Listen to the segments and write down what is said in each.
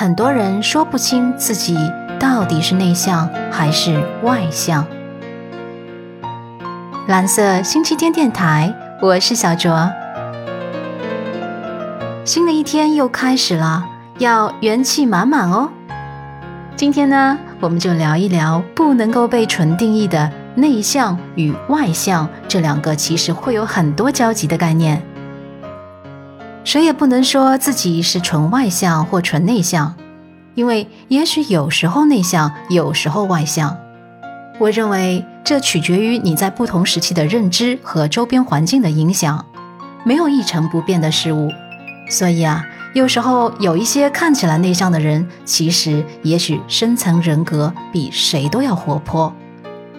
很多人说不清自己到底是内向还是外向。蓝色星期天电台，我是小卓。新的一天又开始了，要元气满满哦。今天呢，我们就聊一聊不能够被纯定义的内向与外向这两个其实会有很多交集的概念。谁也不能说自己是纯外向或纯内向，因为也许有时候内向，有时候外向。我认为这取决于你在不同时期的认知和周边环境的影响，没有一成不变的事物。所以啊，有时候有一些看起来内向的人，其实也许深层人格比谁都要活泼；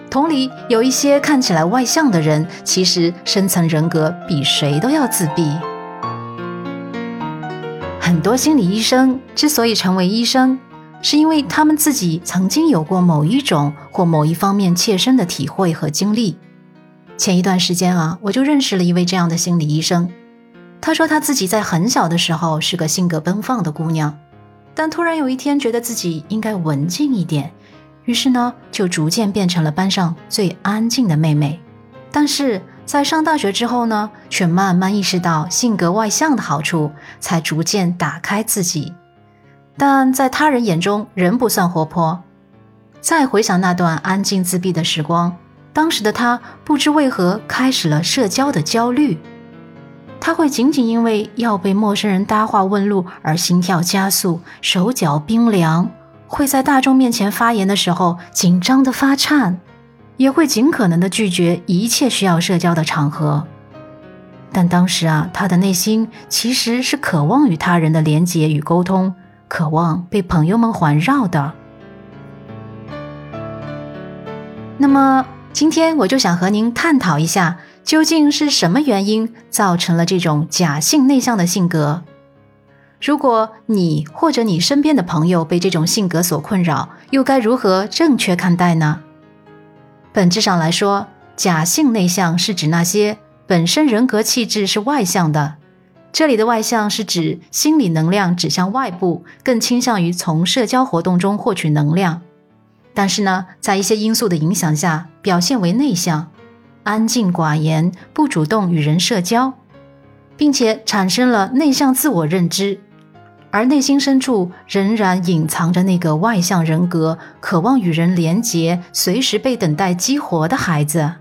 同理，有一些看起来外向的人，其实深层人格比谁都要自闭。很多心理医生之所以成为医生，是因为他们自己曾经有过某一种或某一方面切身的体会和经历。前一段时间啊，我就认识了一位这样的心理医生。他说他自己在很小的时候是个性格奔放的姑娘，但突然有一天觉得自己应该文静一点，于是呢，就逐渐变成了班上最安静的妹妹。但是。在上大学之后呢，却慢慢意识到性格外向的好处，才逐渐打开自己。但在他人眼中仍不算活泼。再回想那段安静自闭的时光，当时的他不知为何开始了社交的焦虑。他会仅仅因为要被陌生人搭话问路而心跳加速、手脚冰凉；会在大众面前发言的时候紧张的发颤。也会尽可能的拒绝一切需要社交的场合，但当时啊，他的内心其实是渴望与他人的连结与沟通，渴望被朋友们环绕的。那么，今天我就想和您探讨一下，究竟是什么原因造成了这种假性内向的性格？如果你或者你身边的朋友被这种性格所困扰，又该如何正确看待呢？本质上来说，假性内向是指那些本身人格气质是外向的。这里的外向是指心理能量指向外部，更倾向于从社交活动中获取能量。但是呢，在一些因素的影响下，表现为内向，安静寡言，不主动与人社交，并且产生了内向自我认知。而内心深处仍然隐藏着那个外向人格，渴望与人连结，随时被等待激活的孩子。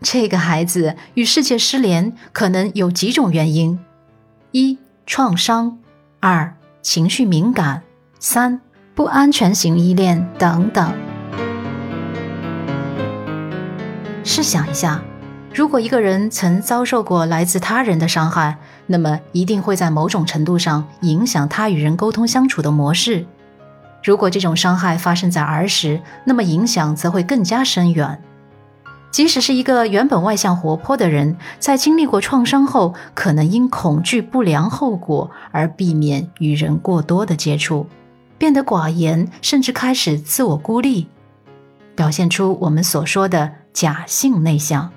这个孩子与世界失联，可能有几种原因：一、创伤；二、情绪敏感；三、不安全型依恋等等。试想一下。如果一个人曾遭受过来自他人的伤害，那么一定会在某种程度上影响他与人沟通相处的模式。如果这种伤害发生在儿时，那么影响则会更加深远。即使是一个原本外向活泼的人，在经历过创伤后，可能因恐惧不良后果而避免与人过多的接触，变得寡言，甚至开始自我孤立，表现出我们所说的假性内向。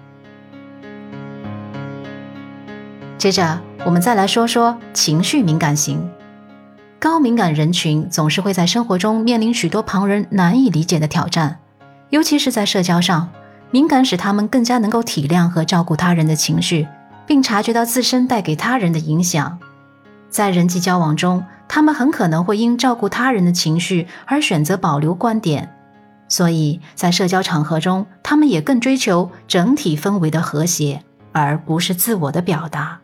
接着，我们再来说说情绪敏感型。高敏感人群总是会在生活中面临许多旁人难以理解的挑战，尤其是在社交上，敏感使他们更加能够体谅和照顾他人的情绪，并察觉到自身带给他人的影响。在人际交往中，他们很可能会因照顾他人的情绪而选择保留观点，所以在社交场合中，他们也更追求整体氛围的和谐，而不是自我的表达。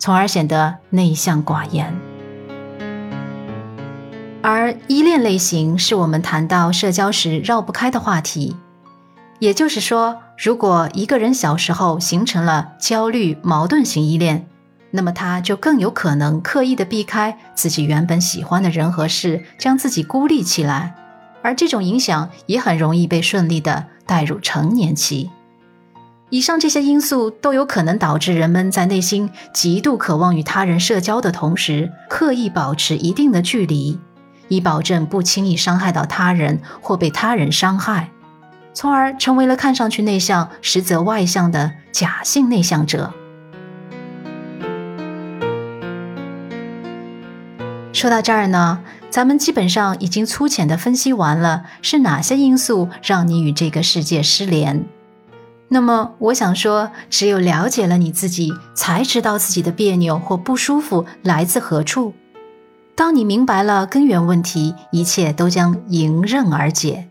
从而显得内向寡言，而依恋类型是我们谈到社交时绕不开的话题。也就是说，如果一个人小时候形成了焦虑矛盾型依恋，那么他就更有可能刻意的避开自己原本喜欢的人和事，将自己孤立起来。而这种影响也很容易被顺利的带入成年期。以上这些因素都有可能导致人们在内心极度渴望与他人社交的同时，刻意保持一定的距离，以保证不轻易伤害到他人或被他人伤害，从而成为了看上去内向实则外向的假性内向者。说到这儿呢，咱们基本上已经粗浅的分析完了是哪些因素让你与这个世界失联。那么，我想说，只有了解了你自己，才知道自己的别扭或不舒服来自何处。当你明白了根源问题，一切都将迎刃而解，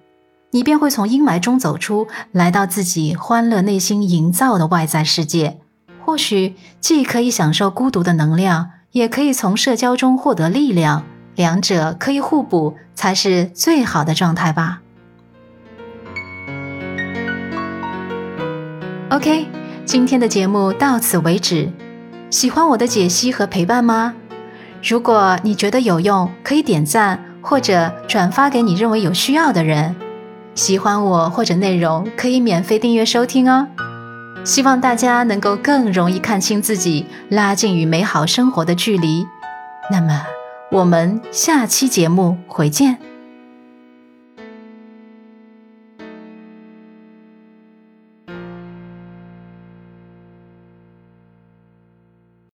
你便会从阴霾中走出来，到自己欢乐内心营造的外在世界。或许既可以享受孤独的能量，也可以从社交中获得力量，两者可以互补，才是最好的状态吧。OK，今天的节目到此为止。喜欢我的解析和陪伴吗？如果你觉得有用，可以点赞或者转发给你认为有需要的人。喜欢我或者内容，可以免费订阅收听哦。希望大家能够更容易看清自己，拉近与美好生活的距离。那么，我们下期节目回见。